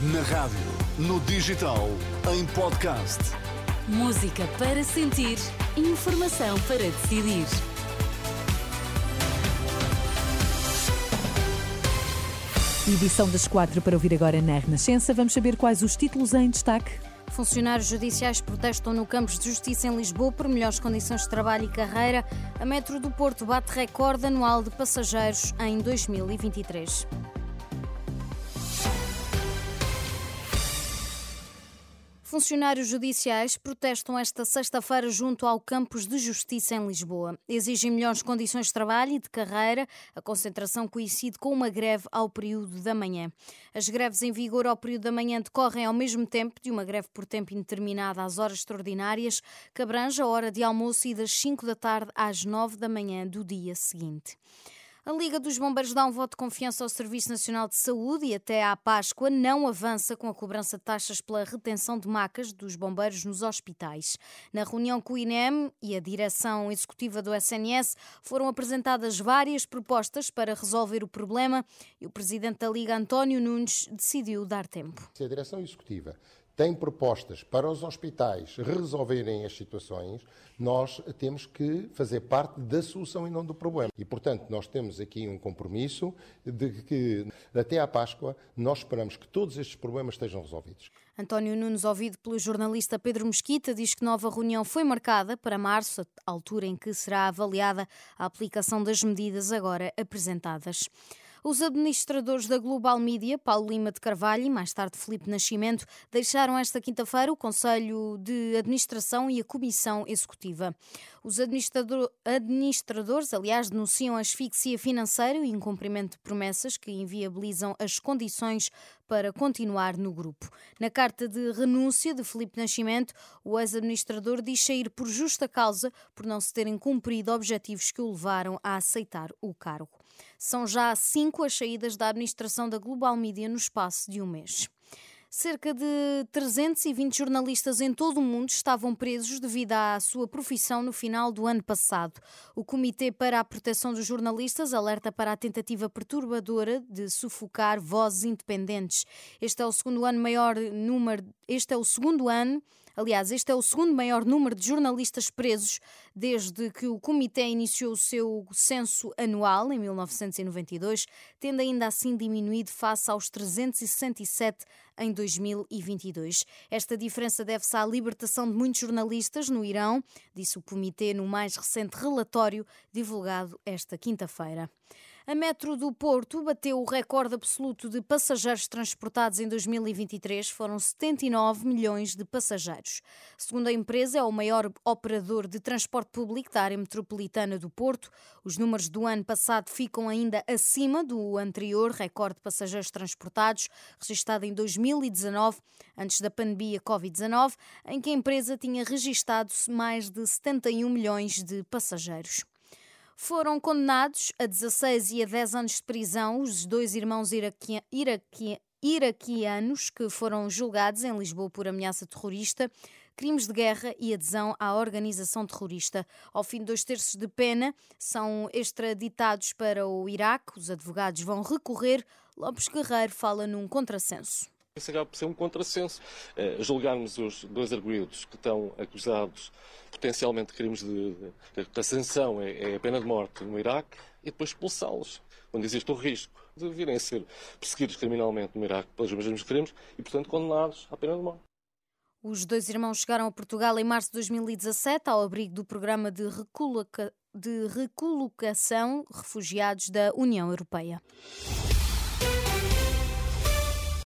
Na rádio, no digital, em podcast. Música para sentir, informação para decidir. Edição das quatro para ouvir agora na Renascença. Vamos saber quais os títulos em destaque. Funcionários judiciais protestam no Campos de Justiça em Lisboa por melhores condições de trabalho e carreira. A Metro do Porto bate recorde anual de passageiros em 2023. Funcionários judiciais protestam esta sexta-feira junto ao Campos de Justiça em Lisboa. Exigem melhores condições de trabalho e de carreira. A concentração coincide com uma greve ao período da manhã. As greves em vigor ao período da manhã decorrem ao mesmo tempo de uma greve por tempo indeterminado às horas extraordinárias, que abrange a hora de almoço e das 5 da tarde às 9 da manhã do dia seguinte. A Liga dos Bombeiros dá um voto de confiança ao Serviço Nacional de Saúde e até à Páscoa não avança com a cobrança de taxas pela retenção de macas dos bombeiros nos hospitais. Na reunião com o INEM e a direção executiva do SNS foram apresentadas várias propostas para resolver o problema e o presidente da Liga, António Nunes, decidiu dar tempo. Se a direção executiva tem propostas para os hospitais resolverem as situações, nós temos que fazer parte da solução e não do problema. E, portanto, nós temos aqui um compromisso de que até à Páscoa nós esperamos que todos estes problemas estejam resolvidos. António Nunes, ouvido pelo jornalista Pedro Mesquita, diz que nova reunião foi marcada para março, altura em que será avaliada a aplicação das medidas agora apresentadas. Os administradores da Global Media, Paulo Lima de Carvalho e mais tarde Felipe Nascimento, deixaram esta quinta-feira o Conselho de Administração e a Comissão Executiva. Os administrador, administradores, aliás, denunciam asfixia financeira e incumprimento de promessas que inviabilizam as condições para continuar no grupo. Na carta de renúncia de Felipe Nascimento, o ex-administrador diz sair por justa causa por não se terem cumprido objetivos que o levaram a aceitar o cargo. São já cinco as saídas da administração da Global Media no espaço de um mês. Cerca de 320 jornalistas em todo o mundo estavam presos devido à sua profissão no final do ano passado. O Comitê para a Proteção dos Jornalistas alerta para a tentativa perturbadora de sufocar vozes independentes. Este é o segundo ano maior número, este é o segundo ano Aliás, este é o segundo maior número de jornalistas presos desde que o Comitê iniciou o seu censo anual em 1992, tendo ainda assim diminuído face aos 367 em 2022. Esta diferença deve-se à libertação de muitos jornalistas no Irão, disse o Comitê no mais recente relatório divulgado esta quinta-feira. A Metro do Porto bateu o recorde absoluto de passageiros transportados em 2023. Foram 79 milhões de passageiros. Segundo a empresa, é o maior operador de transporte público da área metropolitana do Porto. Os números do ano passado ficam ainda acima do anterior recorde de passageiros transportados, registado em 2019, antes da pandemia Covid-19, em que a empresa tinha registado mais de 71 milhões de passageiros foram condenados a 16 e a 10 anos de prisão os dois irmãos iraquia, iraquia, iraquianos que foram julgados em Lisboa por ameaça terrorista, crimes de guerra e adesão à organização terrorista. Ao fim de dois terços de pena, são extraditados para o Iraque. Os advogados vão recorrer. Lopes Guerreiro fala num contrassenso. Isso acaba por ser um contrassenso. Uh, julgarmos os dois arguídos que estão acusados potencialmente de crimes de, de, de ascensão é, é a pena de morte no Iraque e depois expulsá-los, quando existe o risco de virem a ser perseguidos criminalmente no Iraque pelos mesmos crimes e, portanto, condenados à pena de morte. Os dois irmãos chegaram a Portugal em março de 2017 ao abrigo do programa de, recoloca... de recolocação refugiados da União Europeia.